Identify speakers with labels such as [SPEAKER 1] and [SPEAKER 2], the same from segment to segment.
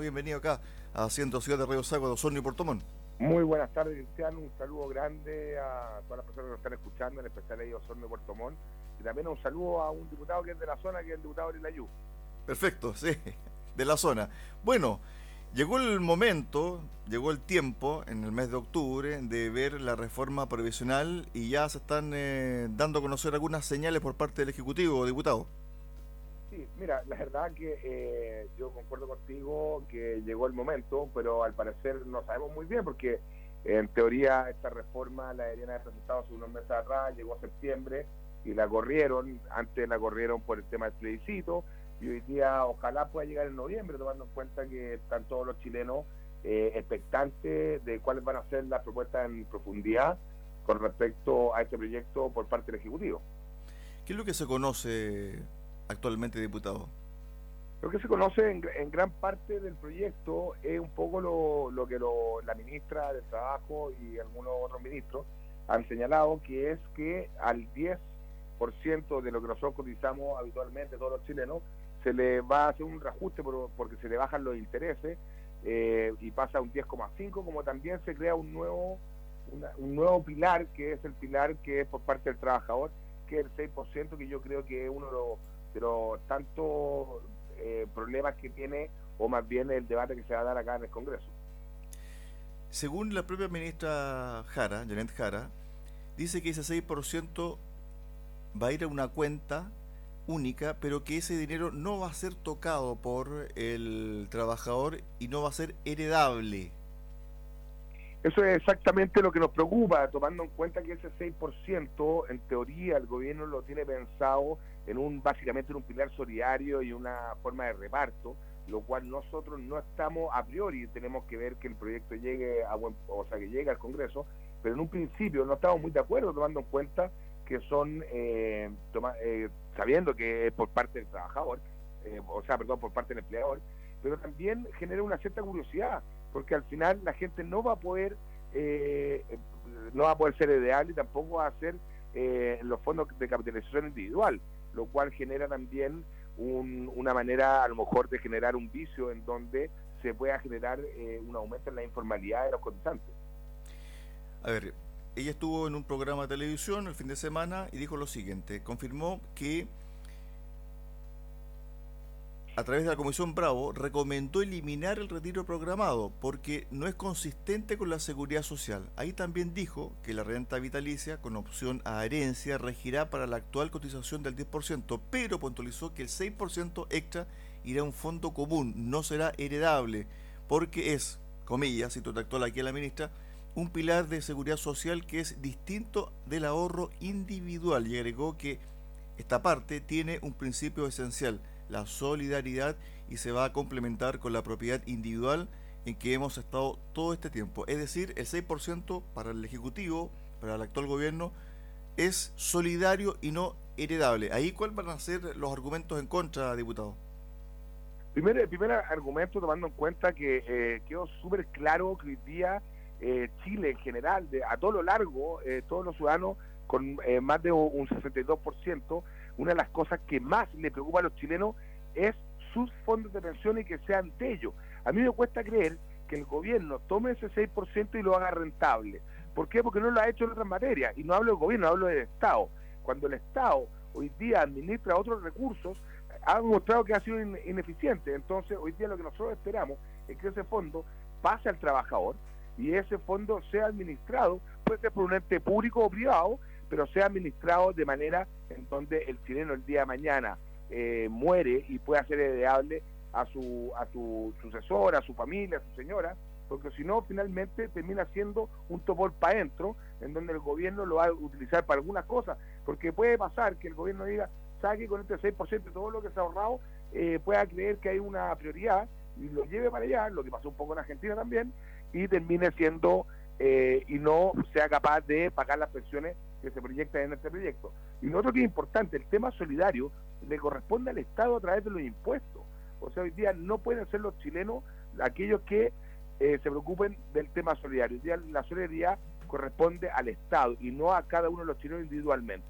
[SPEAKER 1] Bienvenido acá a Ciento Ciudad de Río Sago, de Osorno y Portomón.
[SPEAKER 2] Muy buenas tardes, Cristiano. Un saludo grande a todas las personas que nos están escuchando, en especial a Osorno y Puerto Montt. Y también un saludo a un diputado que es de la zona, que es el diputado Yu.
[SPEAKER 1] Perfecto, sí, de la zona. Bueno, llegó el momento, llegó el tiempo en el mes de octubre de ver la reforma provisional y ya se están eh, dando a conocer algunas señales por parte del Ejecutivo, diputado.
[SPEAKER 2] Sí, mira, la verdad que eh, yo concuerdo contigo que llegó el momento, pero al parecer no sabemos muy bien porque en teoría esta reforma la deberían haber presentado hace unos meses atrás, llegó a septiembre y la corrieron, antes la corrieron por el tema del plebiscito y hoy día ojalá pueda llegar en noviembre, tomando en cuenta que están todos los chilenos eh, expectantes de cuáles van a ser las propuestas en profundidad con respecto a este proyecto por parte del Ejecutivo.
[SPEAKER 1] ¿Qué es lo que se conoce actualmente diputado?
[SPEAKER 2] Lo que se conoce en, gran parte del proyecto es un poco lo, que la ministra del Trabajo y algunos otros ministros han señalado, que es que al 10% de lo que nosotros cotizamos habitualmente todos los chilenos, se le va a hacer un reajuste porque se le bajan los intereses eh, y pasa a un 10,5, como también se crea un nuevo, un nuevo pilar, que es el pilar que es por parte del trabajador, que es el 6%, que yo creo que es uno de los pero tantos eh, problemas que tiene, o más bien el debate que se va a dar acá en el Congreso.
[SPEAKER 1] Según la propia ministra Jara, Janet Jara, dice que ese 6% va a ir a una cuenta única, pero que ese dinero no va a ser tocado por el trabajador y no va a ser heredable.
[SPEAKER 2] Eso es exactamente lo que nos preocupa, tomando en cuenta que ese 6%, en teoría, el gobierno lo tiene pensado en un básicamente en un pilar solidario y una forma de reparto, lo cual nosotros no estamos a priori, tenemos que ver que el proyecto llegue a buen, o sea, que llegue al Congreso, pero en un principio no estamos muy de acuerdo tomando en cuenta que son, eh, eh, sabiendo que es por parte del trabajador, eh, o sea, perdón, por parte del empleador, pero también genera una cierta curiosidad, porque al final la gente no va a poder eh, no va a poder ser ideal y tampoco va a ser eh, los fondos de capitalización individual, lo cual genera también una manera a lo mejor de generar un vicio en donde se pueda generar eh, un aumento en la informalidad de los cotizantes.
[SPEAKER 1] A ver, ella estuvo en un programa de televisión el fin de semana y dijo lo siguiente, confirmó que a través de la Comisión Bravo, recomendó eliminar el retiro programado porque no es consistente con la seguridad social. Ahí también dijo que la renta vitalicia con opción a herencia regirá para la actual cotización del 10%, pero puntualizó que el 6% extra irá a un fondo común, no será heredable, porque es, comillas, cito textual aquí a la ministra, un pilar de seguridad social que es distinto del ahorro individual y agregó que esta parte tiene un principio esencial la solidaridad y se va a complementar con la propiedad individual en que hemos estado todo este tiempo. Es decir, el 6% para el Ejecutivo, para el actual gobierno, es solidario y no heredable. Ahí, ¿cuáles van a ser los argumentos en contra, diputado?
[SPEAKER 2] Primer, primer argumento, tomando en cuenta que eh, quedó súper claro que hoy día eh, Chile en general, de, a todo lo largo, eh, todos los ciudadanos con eh, más de un 62%, una de las cosas que más le preocupa a los chilenos es sus fondos de pensión y que sean de ellos. A mí me cuesta creer que el gobierno tome ese 6% y lo haga rentable. ¿Por qué? Porque no lo ha hecho en otras materias. Y no hablo del gobierno, hablo del Estado. Cuando el Estado hoy día administra otros recursos, ha demostrado que ha sido ineficiente. Entonces, hoy día lo que nosotros esperamos es que ese fondo pase al trabajador y ese fondo sea administrado, puede ser por un ente público o privado, pero sea administrado de manera en donde el chileno el día de mañana eh, muere y pueda ser heredable a su, a su sucesor, a su familia, a su señora, porque si no, finalmente termina siendo un topor para adentro, en donde el gobierno lo va a utilizar para algunas cosas, porque puede pasar que el gobierno diga, saque con este 6% de todo lo que se ha ahorrado, eh, pueda creer que hay una prioridad y lo lleve para allá, lo que pasó un poco en Argentina también, y termine siendo eh, y no sea capaz de pagar las pensiones que se proyectan en este proyecto. Y lo otro que es importante, el tema solidario le corresponde al Estado a través de los impuestos. O sea, hoy día no pueden ser los chilenos aquellos que eh, se preocupen del tema solidario. Hoy día la solidaridad corresponde al Estado y no a cada uno de los chilenos individualmente.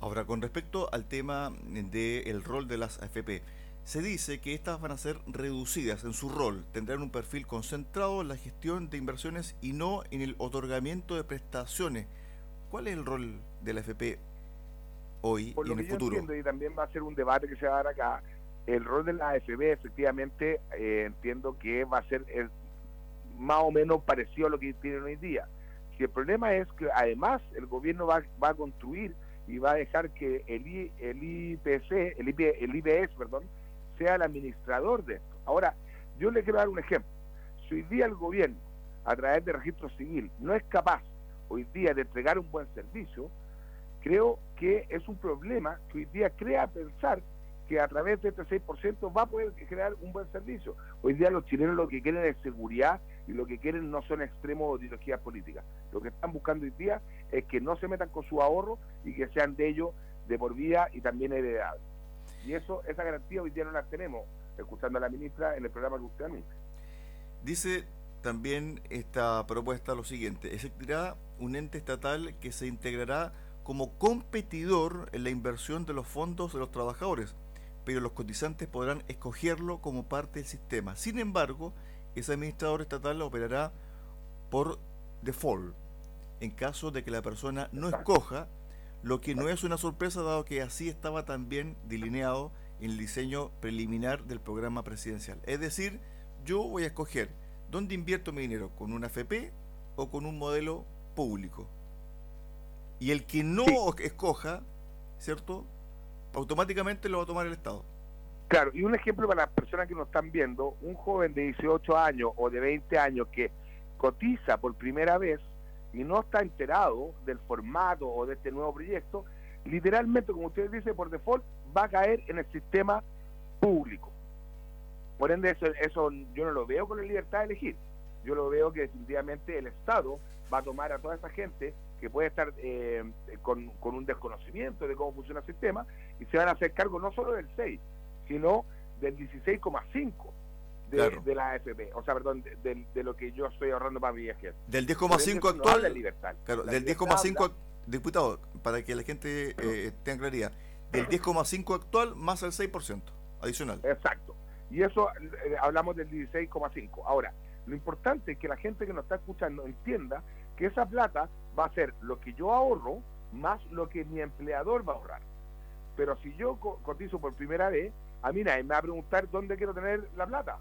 [SPEAKER 1] Ahora, con respecto al tema del rol de las AFP, se dice que estas van a ser reducidas en su rol, tendrán un perfil concentrado en la gestión de inversiones y no en el otorgamiento de prestaciones. ¿Cuál es el rol de la AFP hoy y en el futuro?
[SPEAKER 2] y también va a ser un debate que se va a dar acá. El rol de la AFP, efectivamente, eh, entiendo que va a ser más o menos parecido a lo que tienen hoy día. Si el problema es que además el gobierno va, va a construir y va a dejar que el, el IPC, el, el IBS, perdón, sea el administrador de esto. Ahora, yo le quiero dar un ejemplo. Si hoy día el gobierno, a través de registro civil, no es capaz hoy día de entregar un buen servicio, creo que es un problema que hoy día crea pensar que a través de este 6% va a poder crear un buen servicio. Hoy día los chilenos lo que quieren es seguridad y lo que quieren no son extremos de ideologías políticas. Lo que están buscando hoy día es que no se metan con su ahorro y que sean de ellos de por vida y también heredables. Y eso, esa garantía hoy día no la tenemos, escuchando a la ministra en el programa que usted anuncia.
[SPEAKER 1] Dice también esta propuesta lo siguiente, existirá un ente estatal que se integrará como competidor en la inversión de los fondos de los trabajadores, pero los cotizantes podrán escogerlo como parte del sistema. Sin embargo, ese administrador estatal operará por default, en caso de que la persona no escoja lo que no es una sorpresa dado que así estaba también delineado en el diseño preliminar del programa presidencial. Es decir, yo voy a escoger dónde invierto mi dinero, con una FP o con un modelo público. Y el que no escoja, ¿cierto? Automáticamente lo va a tomar el Estado.
[SPEAKER 2] Claro, y un ejemplo para las personas que nos están viendo, un joven de 18 años o de 20 años que cotiza por primera vez y no está enterado del formato o de este nuevo proyecto, literalmente, como usted dice, por default va a caer en el sistema público. Por ende, eso, eso yo no lo veo con la libertad de elegir. Yo lo veo que definitivamente el Estado va a tomar a toda esa gente que puede estar eh, con, con, un desconocimiento de cómo funciona el sistema y se van a hacer cargo no solo del 6, sino del 16,5 de, la AFP, o sea, perdón, de, lo que yo estoy ahorrando para mi viaje.
[SPEAKER 1] Del 10,5 actual. libertad. Claro, del 10,5 diputado, para que la gente eh, tenga claridad, del 10,5 actual más el 6% adicional.
[SPEAKER 2] Exacto. Y eso eh, hablamos del 16,5. Ahora, lo importante es que la gente que nos está escuchando entienda que esa plata va a ser lo que yo ahorro más lo que mi empleador va a ahorrar. Pero si yo cotizo por primera vez, a mí nadie me va a preguntar dónde quiero tener la plata.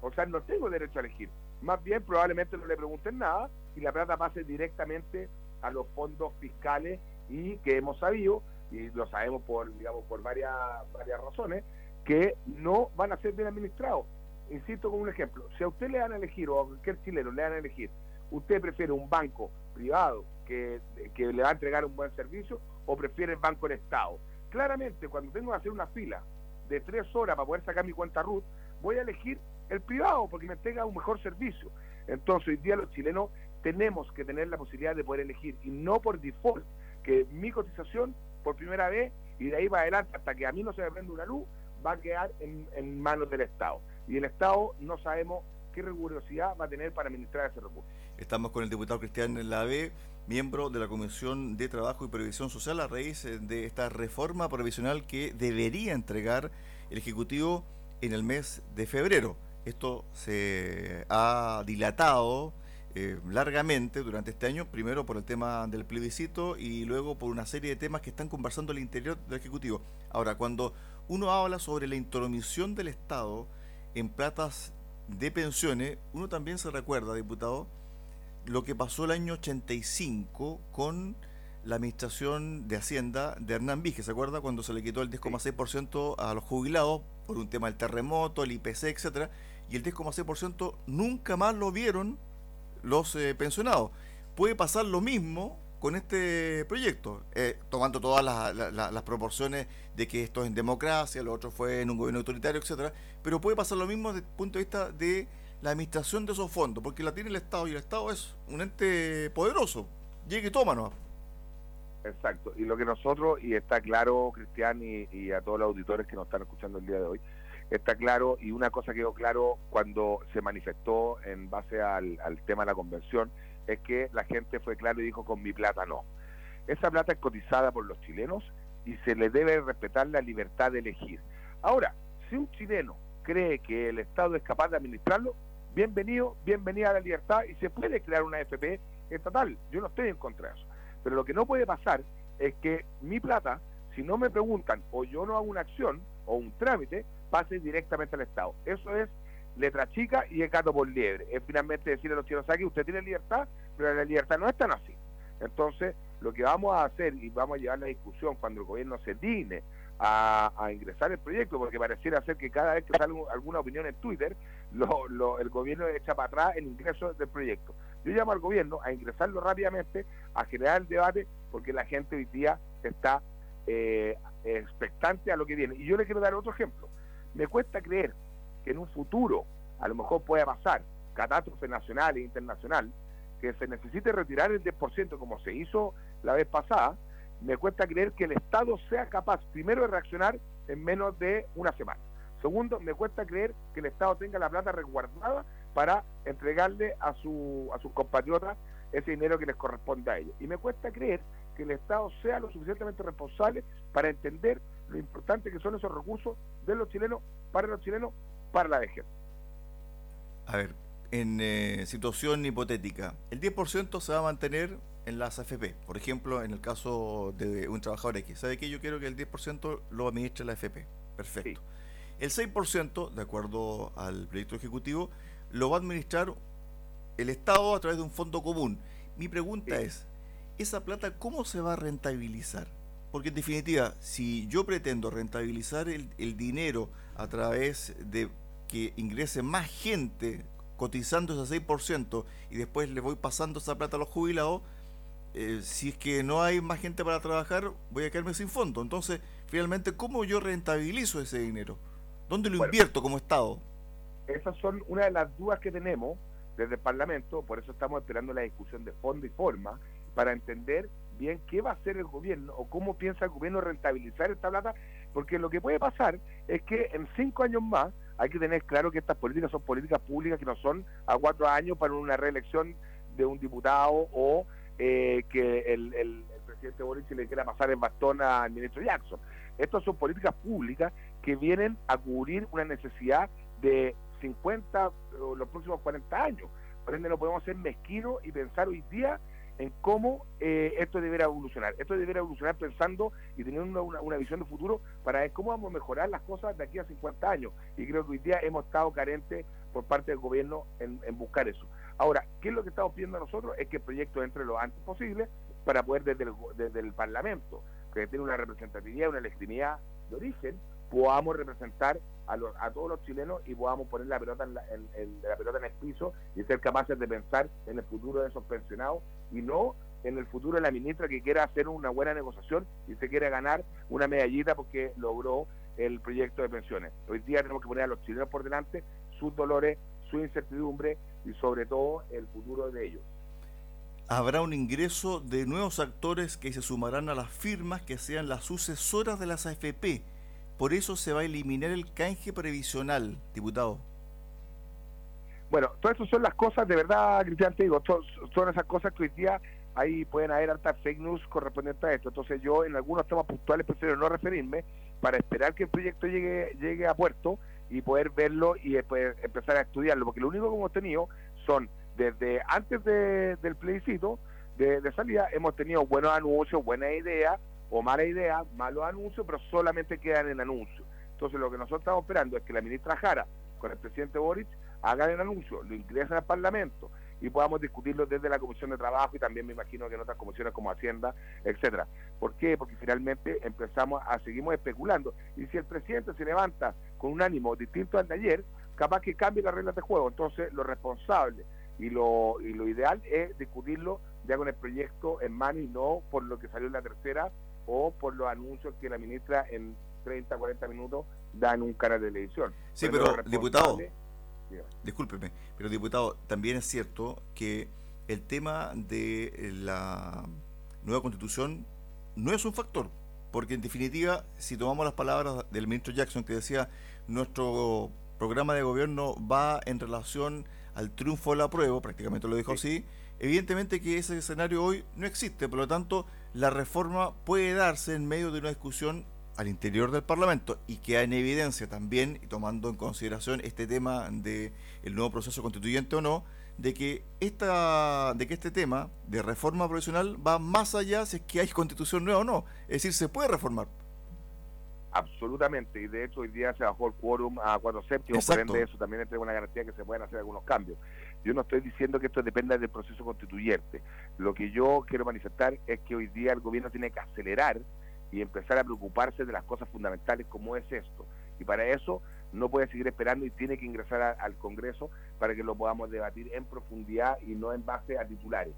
[SPEAKER 2] O sea, no tengo derecho a elegir. Más bien, probablemente no le pregunten nada y la plata pase directamente a los fondos fiscales y que hemos sabido, y lo sabemos por, digamos, por varias, varias razones, que no van a ser bien administrados. Insisto con un ejemplo, si a usted le dan a elegir, o a cualquier chileno le dan a elegir, usted prefiere un banco privado que, que le va a entregar un buen servicio o prefiere el banco del Estado. Claramente, cuando tengo que hacer una fila de tres horas para poder sacar mi cuenta RUT, voy a elegir el privado porque me tenga un mejor servicio. Entonces, hoy día los chilenos tenemos que tener la posibilidad de poder elegir y no por default, que mi cotización por primera vez y de ahí para adelante hasta que a mí no se me prenda una luz va a quedar en, manos del Estado. Y el Estado no sabemos qué rigurosidad va a tener para administrar ese recurso.
[SPEAKER 1] Estamos con el diputado Cristian Lave, miembro de la Comisión de Trabajo y Previsión Social a raíz de esta reforma provisional que debería entregar el Ejecutivo en el mes de febrero. Esto se ha dilatado eh, largamente durante este año, primero por el tema del plebiscito y luego por una serie de temas que están conversando al interior del Ejecutivo. Ahora, cuando uno habla sobre la intromisión del Estado en platas de pensiones, uno también se recuerda, diputado, lo que pasó el año 85 con la administración de Hacienda de Hernán Vige, ¿se acuerda? Cuando se le quitó el 10,6% a los jubilados por un tema del terremoto, el IPC, etcétera, y el 10,6% nunca más lo vieron los eh, pensionados. Puede pasar lo mismo con este proyecto, eh, tomando todas las, proporciones de que esto es en democracia, lo otro fue en un gobierno autoritario, etcétera, pero puede pasar lo mismo desde el punto de vista de la administración de esos fondos, porque la tiene el Estado y el Estado es un ente poderoso, llegue y toma
[SPEAKER 2] Exacto, y lo que nosotros, y está claro, Cristian, y a todos los auditores que nos están escuchando el día de hoy, está claro, y una cosa quedó claro cuando se manifestó en base al, tema de la convención, es que la gente fue claro y dijo, con mi plata no. Esa plata es cotizada por los chilenos y se le debe respetar la libertad de elegir. Ahora, si un chileno cree que el Estado es capaz de administrarlo, bienvenido, bienvenida a la libertad y se puede crear una FP estatal. Yo no estoy en contra de eso. Pero lo que no puede pasar es que mi plata, si no me preguntan o yo no hago una acción o un trámite, pase directamente al Estado. Eso es letra chica y el gato por liebre. Es finalmente decirle a los chinos aquí, usted tiene libertad, pero la libertad no es tan así. Entonces, lo que vamos a hacer y vamos a llevar la discusión cuando el gobierno se digne a, ingresar el proyecto, porque pareciera ser que cada vez que sale alguna opinión en Twitter, el gobierno echa para atrás el ingreso del proyecto. Yo llamo al gobierno a ingresarlo rápidamente, a generar el debate, porque la gente hoy día está eh, expectante a lo que viene. Y yo le quiero dar otro ejemplo. Me cuesta creer que en un futuro, a lo mejor pueda pasar, catástrofe nacional e internacional, que se necesite retirar el 10% como se hizo la vez pasada, me cuesta creer que el Estado sea capaz, primero, de reaccionar en menos de una semana. Segundo, me cuesta creer que el Estado tenga la plata resguardada para entregarle a, su, a sus compatriotas ese dinero que les corresponde a ellos. Y me cuesta creer que el Estado sea lo suficientemente responsable para entender lo importante que son esos recursos de los chilenos, para los chilenos, para la vejez.
[SPEAKER 1] A ver, en eh, situación hipotética, el 10% se va a mantener en las AFP. Por ejemplo, en el caso de un trabajador X. ¿Sabe que Yo quiero que el 10% lo administre la AFP. Perfecto. El 6%, de acuerdo al proyecto ejecutivo, lo va a administrar el Estado a través de un fondo común. Mi pregunta es, ¿esa plata cómo se va a rentabilizar? Porque en definitiva, si yo pretendo rentabilizar el, el dinero a través de que ingrese más gente cotizando ese 6% y después le voy pasando esa plata a los jubilados, eh, si es que no hay más gente para trabajar, voy a quedarme sin fondo. Entonces, finalmente, ¿cómo yo rentabilizo ese dinero? ¿Dónde lo invierto como Estado?
[SPEAKER 2] Esas son una de las dudas que tenemos desde el Parlamento, por eso estamos esperando la discusión de fondo y forma, para entender bien qué va a hacer el gobierno o cómo piensa el gobierno rentabilizar esta plata, porque lo que puede pasar es que en cinco años más hay que tener claro que estas políticas son políticas públicas que no son a cuatro años para una reelección de un diputado o eh, que el, el, presidente Boric le quiera pasar el bastón al ministro Jackson. Estas son políticas públicas que vienen a cubrir una necesidad de 50 o los próximos 40 años. Por ende, no podemos ser mezquinos y pensar hoy día en cómo eh, esto deberá evolucionar. Esto deberá evolucionar pensando y teniendo una, visión de futuro para ver cómo vamos a mejorar las cosas de aquí a 50 años. Y creo que hoy día hemos estado carentes por parte del gobierno en, buscar eso. Ahora, ¿qué es lo que estamos pidiendo nosotros? Es que el proyecto entre lo antes posible para poder desde el, desde el Parlamento, que tiene una representatividad, una legitimidad de origen, podamos representar a, a todos los chilenos y podamos poner la pelota en, la pelota en el piso y ser capaces de pensar en el futuro de esos pensionados y no en el futuro de la ministra que quiera hacer una buena negociación y se quiera ganar una medallita porque logró el proyecto de pensiones. Hoy día tenemos que poner a los chilenos por delante sus dolores, su incertidumbre y sobre todo el futuro de ellos.
[SPEAKER 1] Habrá un ingreso de nuevos actores que se sumarán a las firmas que sean las sucesoras de las AFP por eso se va a eliminar el canje previsional, diputado.
[SPEAKER 2] Bueno, todas esas son las cosas, de verdad, Cristian, te digo, son esas cosas que hoy día ahí pueden haber altas fake news correspondientes a esto. Entonces yo en algunos temas puntuales prefiero no referirme para esperar que el proyecto llegue, llegue a puerto y poder verlo y después empezar a estudiarlo, porque lo único que hemos tenido son, desde antes del plebiscito de, de salida, hemos tenido buenos anuncios, buenas ideas, o mala idea, malos anuncios, pero solamente quedan en anuncios. Entonces lo que nosotros estamos esperando es que la ministra Jara con el presidente Boric hagan el anuncio, lo ingresen al Parlamento y podamos discutirlo desde la Comisión de Trabajo y también me imagino que en otras comisiones como Hacienda, etcétera. ¿Por qué? Porque finalmente empezamos a seguimos especulando y si el presidente se levanta con un ánimo distinto al de ayer, capaz que cambie las reglas de juego. Entonces, lo responsable y lo, y lo ideal es discutirlo ya con el proyecto en mano y no por lo que salió en la tercera o por los anuncios que la ministra en 30, 40 minutos da en un canal de televisión.
[SPEAKER 1] Sí, pero, diputado, discúlpeme, pero diputado, también es cierto que el tema de la nueva constitución no es un factor, porque en definitiva, si tomamos las palabras del ministro Jackson que decía, nuestro programa de gobierno va en relación al triunfo de la prueba, prácticamente lo dijo así, evidentemente que ese escenario hoy no existe, por lo tanto, la reforma puede darse en medio de una discusión al interior del Parlamento y queda en evidencia también, tomando en consideración este tema de el nuevo proceso constituyente o no, de que esta, de que este tema de reforma profesional va más allá si es que hay constitución nueva o no. Es decir, se puede reformar.
[SPEAKER 2] Absolutamente, y de hecho hoy día se bajó el quórum a cuatro séptimos, por ende eso también entrega una garantía que se pueden hacer algunos cambios. Yo no estoy diciendo que esto dependa del proceso constituyente. Lo que yo quiero manifestar es que hoy día el gobierno tiene que acelerar y empezar a preocuparse de las cosas fundamentales como es esto. Y para eso no puede seguir esperando y tiene que ingresar al Congreso para que lo podamos debatir en profundidad y no en base a titulares.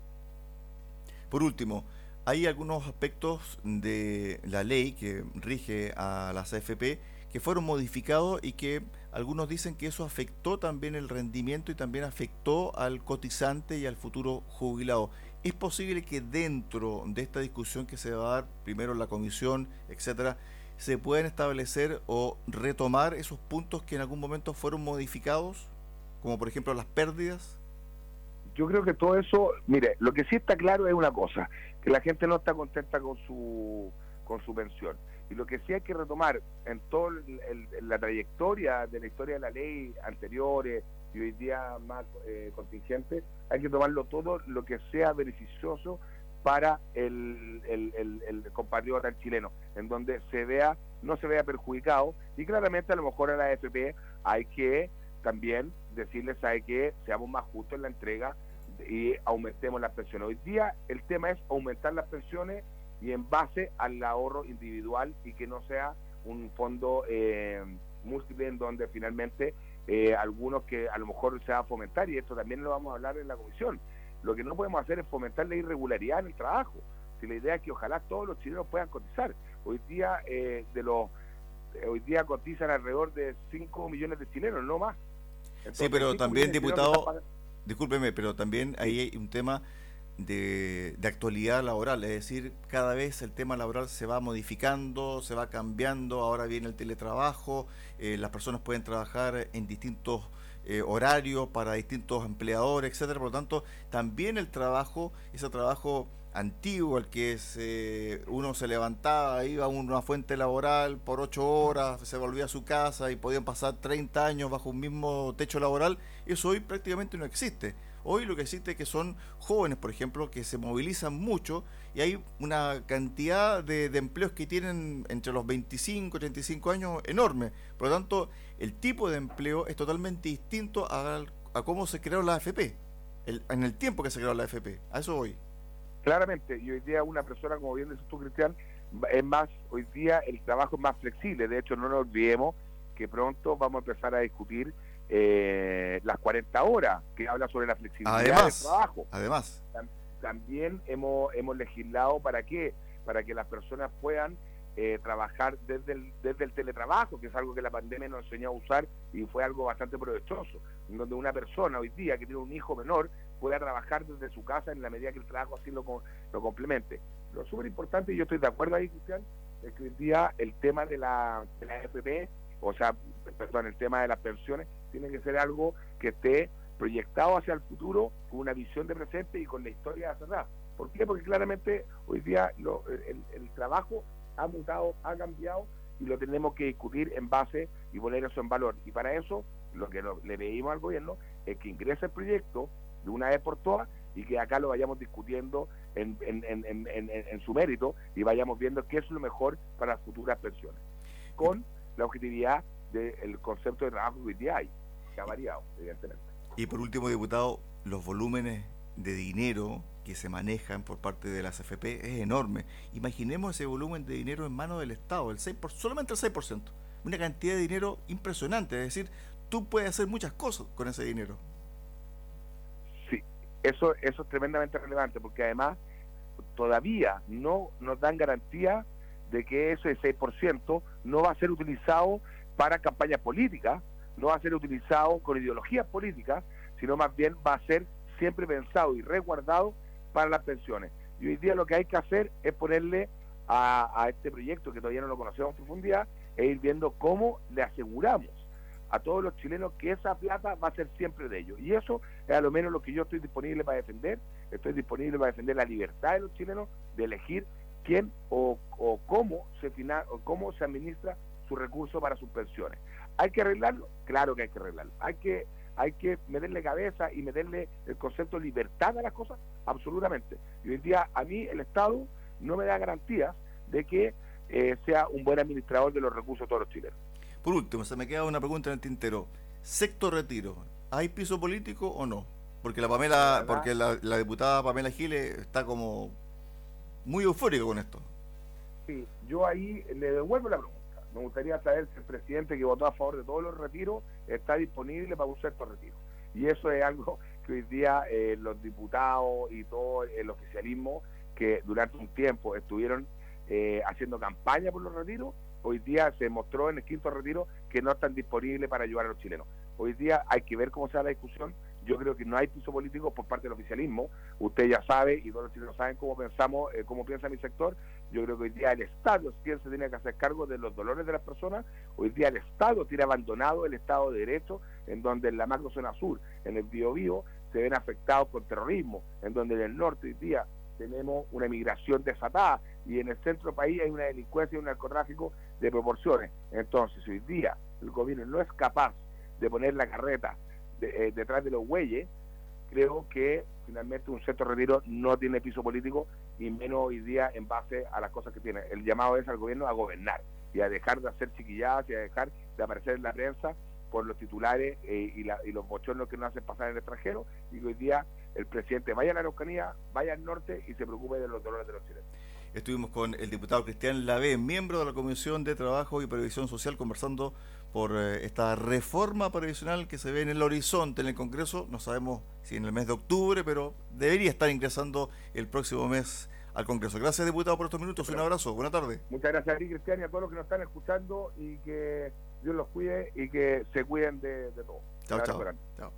[SPEAKER 1] Por último, hay algunos aspectos de la ley que rige a las AFP que fueron modificados y que algunos dicen que eso afectó también el rendimiento y también afectó al cotizante y al futuro jubilado. ¿Es posible que dentro de esta discusión que se va a dar, primero la comisión, etcétera, se puedan establecer o retomar esos puntos que en algún momento fueron modificados, como por ejemplo las pérdidas?
[SPEAKER 2] Yo creo que todo eso, mire, lo que sí está claro es una cosa, que la gente no está contenta con su con su pensión. Y lo que sí hay que retomar en toda la trayectoria de la historia de la ley anteriores y hoy día más eh, contingente, hay que tomarlo todo lo que sea beneficioso para el, el, el, compatriota chileno, en donde se vea, no se vea perjudicado, y claramente a lo mejor a la AFP hay que también decirles hay que seamos más justos en la entrega y aumentemos las pensiones. Hoy día el tema es aumentar las pensiones y en base al ahorro individual y que no sea un fondo eh, múltiple en donde finalmente eh, algunos que a lo mejor se va a fomentar y esto también lo vamos a hablar en la comisión. Lo que no podemos hacer es fomentar la irregularidad en el trabajo. Si la idea es que ojalá todos los chilenos puedan cotizar. Hoy día eh, de los hoy día cotizan alrededor de 5 millones de chilenos, no más.
[SPEAKER 1] sí, pero también diputado discúlpeme, pero también ahí hay un tema de, actualidad laboral, es decir, cada vez el tema laboral se va modificando, se va cambiando, ahora viene el teletrabajo, eh, las personas pueden trabajar en distintos eh, horarios para distintos empleadores, etcétera, por lo tanto, también el trabajo, ese trabajo antiguo, el que se, uno se levantaba, iba a una fuente laboral por ocho horas, se volvía a su casa y podían pasar 30 años bajo un mismo techo laboral, eso hoy prácticamente no existe. Hoy lo que existe es que son jóvenes, por ejemplo, que se movilizan mucho y hay una cantidad de, empleos que tienen entre los 25 y 35 años enorme. Por lo tanto, el tipo de empleo es totalmente distinto a, cómo se creó la AFP, en el tiempo que se creó la AFP. A eso voy.
[SPEAKER 2] Claramente, y hoy día una persona, como bien dices tú, Cristian, es más, hoy día el trabajo es más flexible. De hecho, no nos olvidemos que pronto vamos a empezar a discutir eh, las 40 horas, que habla sobre la flexibilidad del trabajo.
[SPEAKER 1] Además.
[SPEAKER 2] También hemos, hemos legislado para qué? Para que las personas puedan eh, trabajar desde el, desde el teletrabajo, que es algo que la pandemia nos enseñó a usar y fue algo bastante provechoso, en donde una persona hoy día que tiene un hijo menor pueda trabajar desde su casa en la medida que el trabajo así lo, lo complemente. Lo súper importante, y yo estoy de acuerdo ahí, Cristian, es que hoy día el tema de la, de la FP, o sea, perdón, el tema de las pensiones, tiene que ser algo que esté proyectado hacia el futuro con una visión de presente y con la historia hacia atrás. ¿Por qué? Porque claramente hoy día lo, el, trabajo ha mutado, ha cambiado y lo tenemos que discutir en base y poner eso en valor. Y para eso lo que le pedimos al gobierno es que ingrese el proyecto, de una vez por todas y que acá lo vayamos discutiendo en, en, en, en, su mérito y vayamos viendo qué es lo mejor para futuras pensiones, con la objetividad del concepto de trabajo que hoy día hay, que ha variado, evidentemente.
[SPEAKER 1] Y por último, diputado, los volúmenes de dinero que se manejan por parte de las AFP es enorme. Imaginemos ese volumen de dinero en manos del Estado, el 6 por, solamente el 6%. Una cantidad de dinero impresionante, es decir, tú puedes hacer muchas cosas con ese dinero.
[SPEAKER 2] Eso, eso es tremendamente relevante porque además todavía no nos dan garantía de que ese 6% no va a ser utilizado para campañas políticas, no va a ser utilizado con ideologías políticas, sino más bien va a ser siempre pensado y resguardado para las pensiones. Y hoy día lo que hay que hacer es ponerle a, a este proyecto, que todavía no lo conocemos en profundidad, e ir viendo cómo le aseguramos a todos los chilenos que esa plata va a ser siempre de ellos. Y eso es a lo menos lo que yo estoy disponible para defender. Estoy disponible para defender la libertad de los chilenos de elegir quién o, cómo se final, o cómo se administra su recurso para sus pensiones. ¿Hay que arreglarlo? Claro que hay que arreglarlo. ¿Hay que, hay que meterle cabeza y meterle el concepto de libertad a las cosas? Absolutamente. Y hoy en día a mí el Estado no me da garantías de que eh, sea un buen administrador de los recursos de todos los chilenos.
[SPEAKER 1] Por último, se me queda una pregunta en el tintero. Sector retiro, ¿hay piso político o no? Porque la Pamela, porque la, diputada Pamela Giles está como muy eufórica con esto.
[SPEAKER 2] Sí, yo ahí le devuelvo la pregunta. Me gustaría saber si el presidente que votó a favor de todos los retiros está disponible para un sector retiro. Y eso es algo que hoy día eh, los diputados y todo el oficialismo que durante un tiempo estuvieron eh, haciendo campaña por los retiros, hoy día se mostró en el quinto retiro que no están disponibles para ayudar a los chilenos. Hoy día hay que ver cómo se da la discusión. Yo creo que no hay piso político por parte del oficialismo. Usted ya sabe y todos los chilenos saben cómo pensamos, eh, cómo piensa mi sector. Yo creo que hoy día el Estado es quien se tiene que hacer cargo de los dolores de las personas. Hoy día el Estado tiene abandonado el Estado de Derecho, en donde en la macrozona sur, en el Biobío, se ven afectados por terrorismo, en donde en el norte hoy día tenemos una emigración desatada y en el centro del país hay una delincuencia y un narcotráfico de proporciones. Entonces, hoy día el gobierno no es capaz de poner la carreta eh, detrás de los bueyes, creo que finalmente un de retiro no tiene piso político y menos hoy día en base a las cosas que tiene. El llamado es al gobierno a gobernar y a dejar de hacer chiquilladas y a dejar de aparecer en la prensa por los titulares eh, y, y, los bochornos que nos hacen pasar en el extranjero y que hoy día el presidente vaya a la Araucanía, vaya al norte y se preocupe de los dolores de los chilenos.
[SPEAKER 1] Estuvimos con el diputado Cristian Lavé, miembro de la Comisión de Trabajo y Previsión Social, conversando por eh, esta reforma previsional que se ve en el horizonte en el Congreso. No sabemos si en el mes de octubre, pero debería estar ingresando el próximo mes al Congreso. Gracias, diputado, por estos minutos. Un abrazo. Buenas tardes.
[SPEAKER 2] Muchas gracias a ti, Cristian, y a todos los que nos están escuchando y que Dios los cuide y que se cuiden de, todo.
[SPEAKER 1] Chao, chao. chao.